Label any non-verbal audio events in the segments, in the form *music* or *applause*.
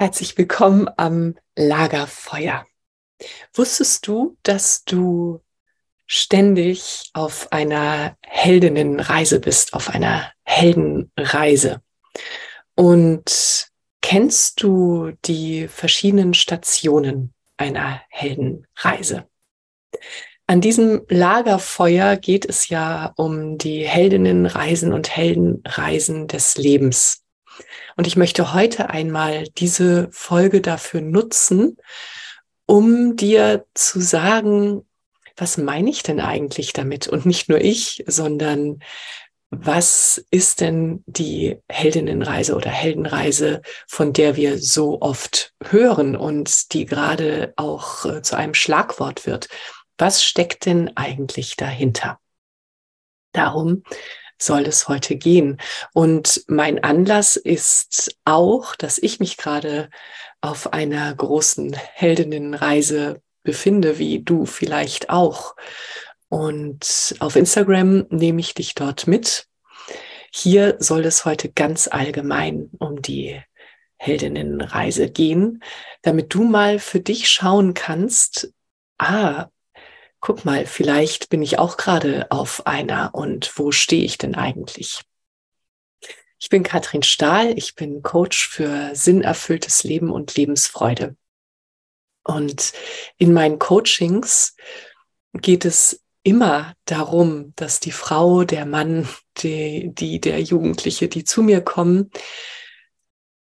Herzlich willkommen am Lagerfeuer. Wusstest du, dass du ständig auf einer Heldinnenreise bist, auf einer Heldenreise? Und kennst du die verschiedenen Stationen einer Heldenreise? An diesem Lagerfeuer geht es ja um die Heldinnenreisen und Heldenreisen des Lebens. Und ich möchte heute einmal diese Folge dafür nutzen, um dir zu sagen, was meine ich denn eigentlich damit? Und nicht nur ich, sondern was ist denn die Heldinnenreise oder Heldenreise, von der wir so oft hören und die gerade auch äh, zu einem Schlagwort wird? Was steckt denn eigentlich dahinter? Darum soll es heute gehen. Und mein Anlass ist auch, dass ich mich gerade auf einer großen Heldinnenreise befinde, wie du vielleicht auch. Und auf Instagram nehme ich dich dort mit. Hier soll es heute ganz allgemein um die Heldinnenreise gehen, damit du mal für dich schauen kannst, ah, guck mal, vielleicht bin ich auch gerade auf einer und wo stehe ich denn eigentlich? Ich bin Katrin Stahl, ich bin Coach für sinnerfülltes Leben und Lebensfreude. Und in meinen Coachings geht es immer darum, dass die Frau, der Mann, die, die, der Jugendliche, die zu mir kommen,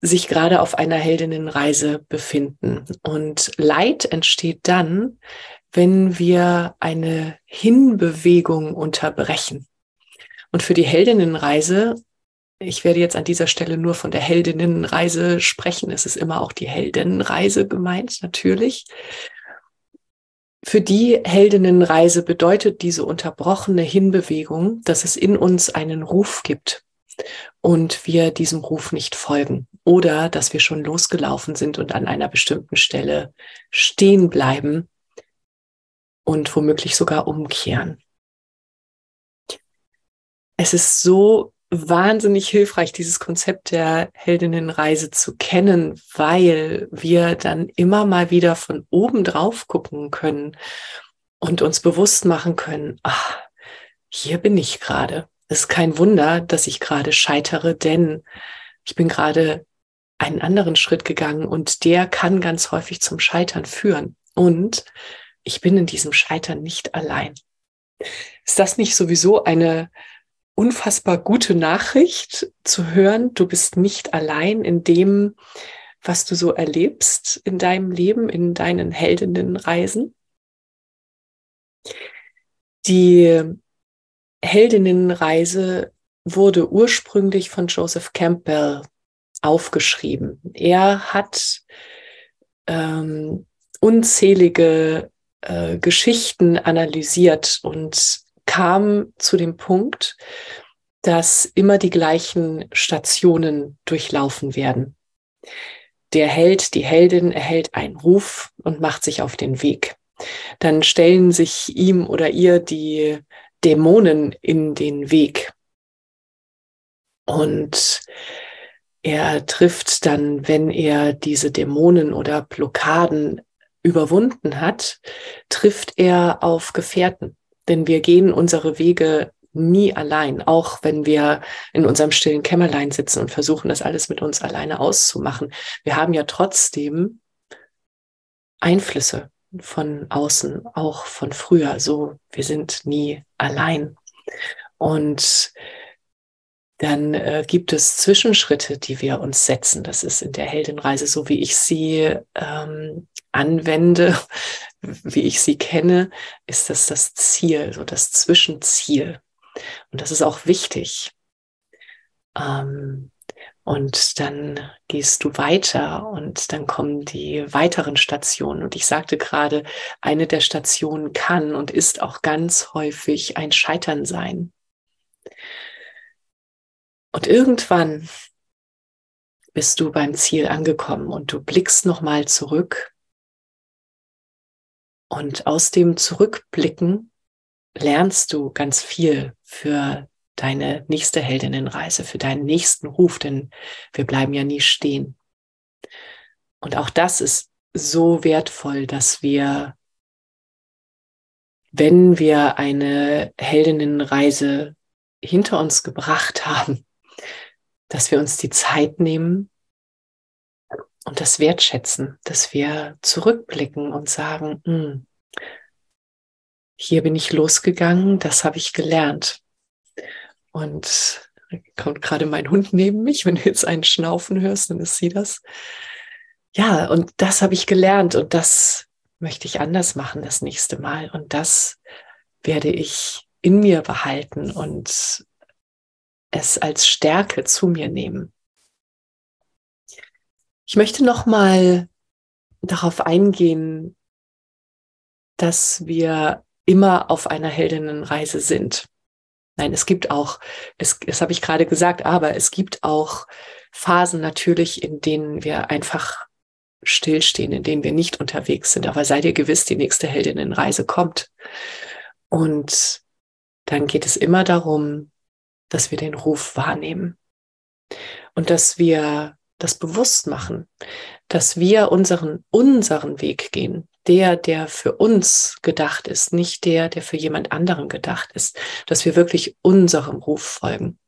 sich gerade auf einer Heldinnenreise befinden. Und Leid entsteht dann, wenn wir eine Hinbewegung unterbrechen. Und für die Heldinnenreise, ich werde jetzt an dieser Stelle nur von der Heldinnenreise sprechen, es ist immer auch die Heldinnenreise gemeint, natürlich. Für die Heldinnenreise bedeutet diese unterbrochene Hinbewegung, dass es in uns einen Ruf gibt und wir diesem Ruf nicht folgen oder dass wir schon losgelaufen sind und an einer bestimmten Stelle stehen bleiben und womöglich sogar umkehren. Es ist so wahnsinnig hilfreich, dieses Konzept der Heldinnenreise zu kennen, weil wir dann immer mal wieder von oben drauf gucken können und uns bewusst machen können, ach, hier bin ich gerade. Es ist kein Wunder, dass ich gerade scheitere, denn ich bin gerade einen anderen Schritt gegangen und der kann ganz häufig zum Scheitern führen. Und ich bin in diesem Scheitern nicht allein. Ist das nicht sowieso eine unfassbar gute Nachricht zu hören? Du bist nicht allein in dem, was du so erlebst in deinem Leben, in deinen Heldinnenreisen. Die Heldinnenreise wurde ursprünglich von Joseph Campbell aufgeschrieben. Er hat ähm, unzählige äh, Geschichten analysiert und kam zu dem Punkt, dass immer die gleichen Stationen durchlaufen werden. Der Held, die Heldin erhält einen Ruf und macht sich auf den Weg. Dann stellen sich ihm oder ihr die Dämonen in den Weg. Und er trifft dann, wenn er diese Dämonen oder Blockaden überwunden hat, trifft er auf Gefährten. Denn wir gehen unsere Wege nie allein, auch wenn wir in unserem stillen Kämmerlein sitzen und versuchen, das alles mit uns alleine auszumachen. Wir haben ja trotzdem Einflüsse von außen, auch von früher. So, wir sind nie allein. Und dann äh, gibt es Zwischenschritte, die wir uns setzen. Das ist in der Heldenreise so, wie ich sie ähm, anwende, wie ich sie kenne, ist das das Ziel, so das Zwischenziel. Und das ist auch wichtig. Ähm, und dann gehst du weiter und dann kommen die weiteren Stationen. Und ich sagte gerade, eine der Stationen kann und ist auch ganz häufig ein Scheitern sein. Und irgendwann bist du beim Ziel angekommen und du blickst nochmal zurück. Und aus dem Zurückblicken lernst du ganz viel für deine nächste Heldinnenreise, für deinen nächsten Ruf, denn wir bleiben ja nie stehen. Und auch das ist so wertvoll, dass wir, wenn wir eine Heldinnenreise hinter uns gebracht haben, dass wir uns die Zeit nehmen und das wertschätzen, dass wir zurückblicken und sagen, hm, hier bin ich losgegangen, das habe ich gelernt. Und kommt gerade mein Hund neben mich, wenn du jetzt einen Schnaufen hörst, dann ist sie das. Ja, und das habe ich gelernt und das möchte ich anders machen das nächste Mal. Und das werde ich in mir behalten und es als Stärke zu mir nehmen. Ich möchte noch mal darauf eingehen, dass wir immer auf einer Heldinnenreise sind. Nein, es gibt auch, es, das habe ich gerade gesagt, aber es gibt auch Phasen natürlich, in denen wir einfach stillstehen, in denen wir nicht unterwegs sind. Aber seid ihr gewiss, die nächste Heldinnenreise kommt. Und dann geht es immer darum, dass wir den Ruf wahrnehmen und dass wir das bewusst machen, dass wir unseren, unseren Weg gehen, der, der für uns gedacht ist, nicht der, der für jemand anderen gedacht ist, dass wir wirklich unserem Ruf folgen.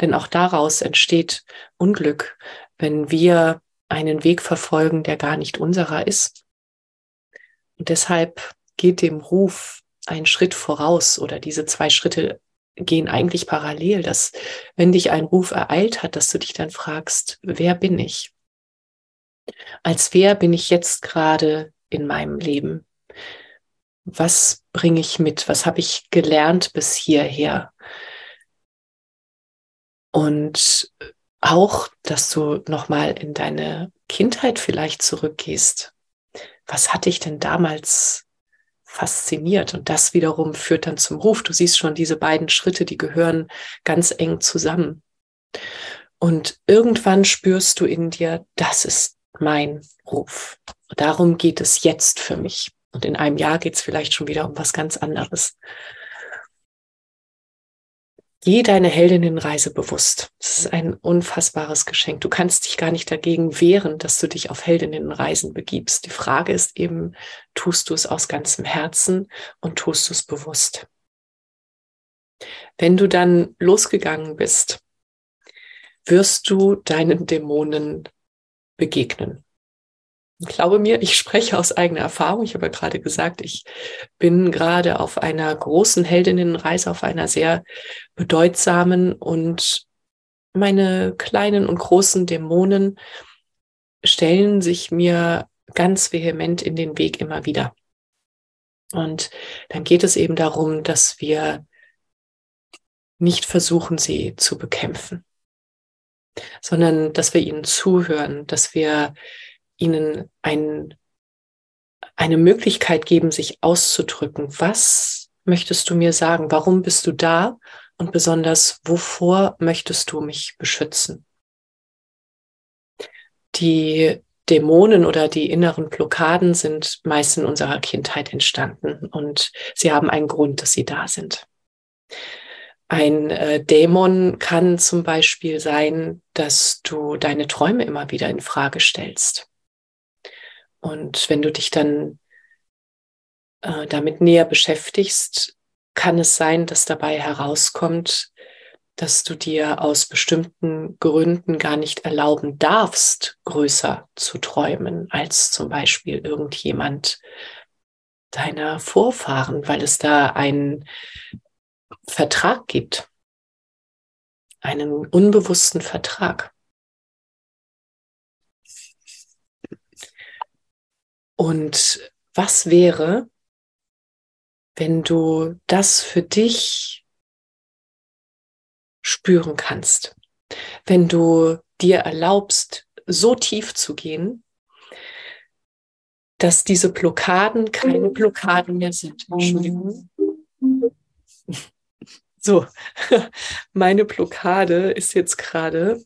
Denn auch daraus entsteht Unglück, wenn wir einen Weg verfolgen, der gar nicht unserer ist. Und deshalb geht dem Ruf ein Schritt voraus oder diese zwei Schritte gehen eigentlich parallel, dass wenn dich ein Ruf ereilt hat, dass du dich dann fragst, wer bin ich? Als wer bin ich jetzt gerade in meinem Leben? Was bringe ich mit? Was habe ich gelernt bis hierher? Und auch, dass du nochmal in deine Kindheit vielleicht zurückgehst. Was hatte ich denn damals fasziniert. Und das wiederum führt dann zum Ruf. Du siehst schon, diese beiden Schritte, die gehören ganz eng zusammen. Und irgendwann spürst du in dir, das ist mein Ruf. Darum geht es jetzt für mich. Und in einem Jahr geht es vielleicht schon wieder um was ganz anderes. Geh deine Heldinnenreise bewusst. Das ist ein unfassbares Geschenk. Du kannst dich gar nicht dagegen wehren, dass du dich auf Heldinnenreisen begibst. Die Frage ist eben, tust du es aus ganzem Herzen und tust du es bewusst? Wenn du dann losgegangen bist, wirst du deinen Dämonen begegnen. Glaube mir, ich spreche aus eigener Erfahrung. Ich habe ja gerade gesagt, ich bin gerade auf einer großen Heldinnenreise, auf einer sehr bedeutsamen und meine kleinen und großen Dämonen stellen sich mir ganz vehement in den Weg immer wieder. Und dann geht es eben darum, dass wir nicht versuchen, sie zu bekämpfen, sondern dass wir ihnen zuhören, dass wir ihnen ein, eine Möglichkeit geben, sich auszudrücken. Was möchtest du mir sagen? Warum bist du da? Und besonders, wovor möchtest du mich beschützen? Die Dämonen oder die inneren Blockaden sind meist in unserer Kindheit entstanden und sie haben einen Grund, dass sie da sind. Ein äh, Dämon kann zum Beispiel sein, dass du deine Träume immer wieder in Frage stellst. Und wenn du dich dann äh, damit näher beschäftigst, kann es sein, dass dabei herauskommt, dass du dir aus bestimmten Gründen gar nicht erlauben darfst, größer zu träumen als zum Beispiel irgendjemand deiner Vorfahren, weil es da einen Vertrag gibt, einen unbewussten Vertrag. Und was wäre, wenn du das für dich spüren kannst? Wenn du dir erlaubst, so tief zu gehen, dass diese Blockaden keine Blockaden mehr sind. Entschuldigung. So, *laughs* meine Blockade ist jetzt gerade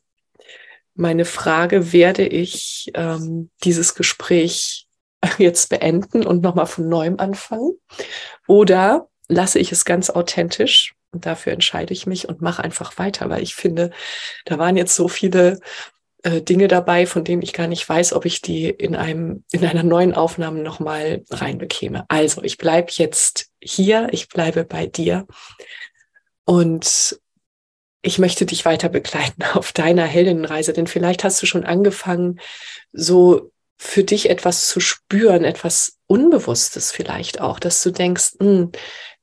meine Frage, werde ich ähm, dieses Gespräch *laughs* jetzt beenden und nochmal von neuem anfangen? Oder lasse ich es ganz authentisch? Und dafür entscheide ich mich und mache einfach weiter, weil ich finde, da waren jetzt so viele äh, Dinge dabei, von denen ich gar nicht weiß, ob ich die in einem in einer neuen Aufnahme nochmal reinbekäme. Also ich bleibe jetzt hier, ich bleibe bei dir und ich möchte dich weiter begleiten auf deiner Heldinnenreise, denn vielleicht hast du schon angefangen, so für dich etwas zu spüren, etwas Unbewusstes vielleicht auch, dass du denkst, hm,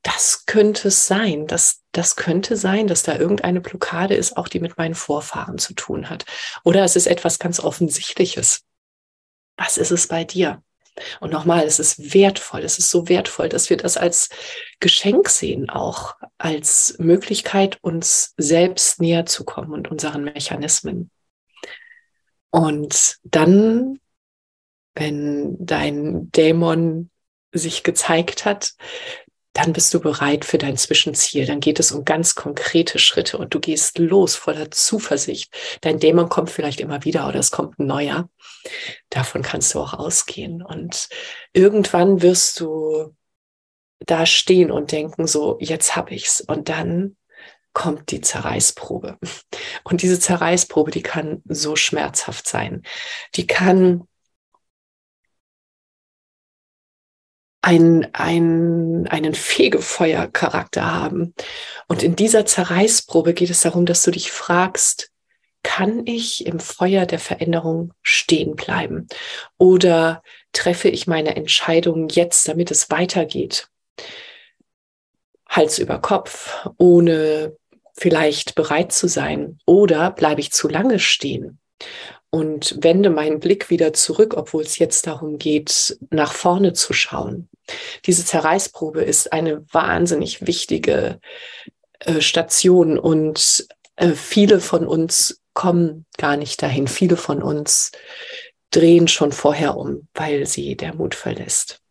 das könnte es sein, dass das könnte sein, dass da irgendeine Blockade ist, auch die mit meinen Vorfahren zu tun hat. Oder es ist etwas ganz Offensichtliches. Was ist es bei dir? Und nochmal, es ist wertvoll, es ist so wertvoll, dass wir das als Geschenk sehen, auch als Möglichkeit, uns selbst näher zu kommen und unseren Mechanismen. Und dann, wenn dein Dämon sich gezeigt hat, dann bist du bereit für dein Zwischenziel. Dann geht es um ganz konkrete Schritte und du gehst los voller Zuversicht. Dein Dämon kommt vielleicht immer wieder oder es kommt ein neuer. Davon kannst du auch ausgehen. Und irgendwann wirst du da stehen und denken, so, jetzt hab ich's. Und dann kommt die Zerreißprobe. Und diese Zerreißprobe, die kann so schmerzhaft sein. Die kann ein, ein, einen Fegefeuercharakter haben. Und in dieser Zerreißprobe geht es darum, dass du dich fragst, kann ich im Feuer der Veränderung stehen bleiben? Oder treffe ich meine Entscheidung jetzt, damit es weitergeht? Hals über Kopf, ohne vielleicht bereit zu sein? Oder bleibe ich zu lange stehen? und wende meinen Blick wieder zurück, obwohl es jetzt darum geht, nach vorne zu schauen. Diese Zerreißprobe ist eine wahnsinnig wichtige äh, Station und äh, viele von uns kommen gar nicht dahin. Viele von uns drehen schon vorher um, weil sie der Mut verlässt.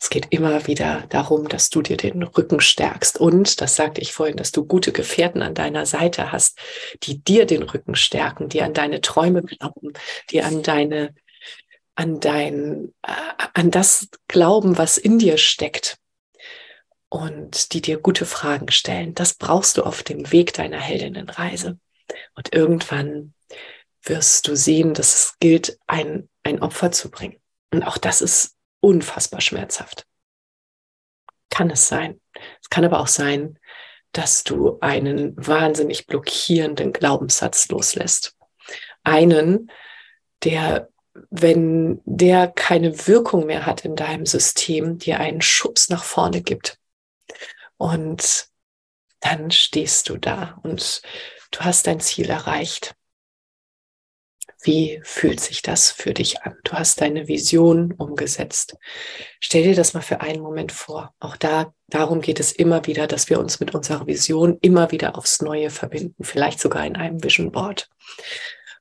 Es geht immer wieder darum, dass du dir den Rücken stärkst. Und, das sagte ich vorhin, dass du gute Gefährten an deiner Seite hast, die dir den Rücken stärken, die an deine Träume glauben, die an deine, an dein, äh, an das glauben, was in dir steckt. Und die dir gute Fragen stellen. Das brauchst du auf dem Weg deiner Heldinnenreise. Und irgendwann wirst du sehen, dass es gilt, ein, ein Opfer zu bringen. Und auch das ist unfassbar schmerzhaft. Kann es sein. Es kann aber auch sein, dass du einen wahnsinnig blockierenden Glaubenssatz loslässt. Einen, der, wenn der keine Wirkung mehr hat in deinem System, dir einen Schubs nach vorne gibt. Und dann stehst du da und du hast dein Ziel erreicht. Wie fühlt sich das für dich an? Du hast deine Vision umgesetzt. Stell dir das mal für einen Moment vor. Auch da, darum geht es immer wieder, dass wir uns mit unserer Vision immer wieder aufs Neue verbinden, vielleicht sogar in einem Vision Board.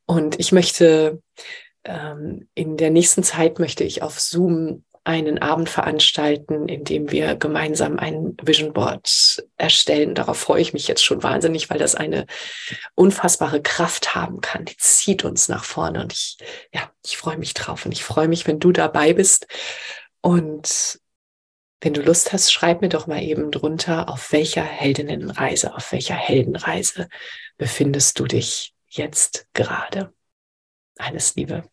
Und ich möchte ähm, in der nächsten Zeit möchte ich auf Zoom einen Abend veranstalten, in dem wir gemeinsam ein Vision Board erstellen. Darauf freue ich mich jetzt schon wahnsinnig, weil das eine unfassbare Kraft haben kann. Die zieht uns nach vorne und ich, ja, ich freue mich drauf und ich freue mich, wenn du dabei bist. Und wenn du Lust hast, schreib mir doch mal eben drunter, auf welcher Heldinnenreise, auf welcher Heldenreise befindest du dich jetzt gerade. Alles Liebe,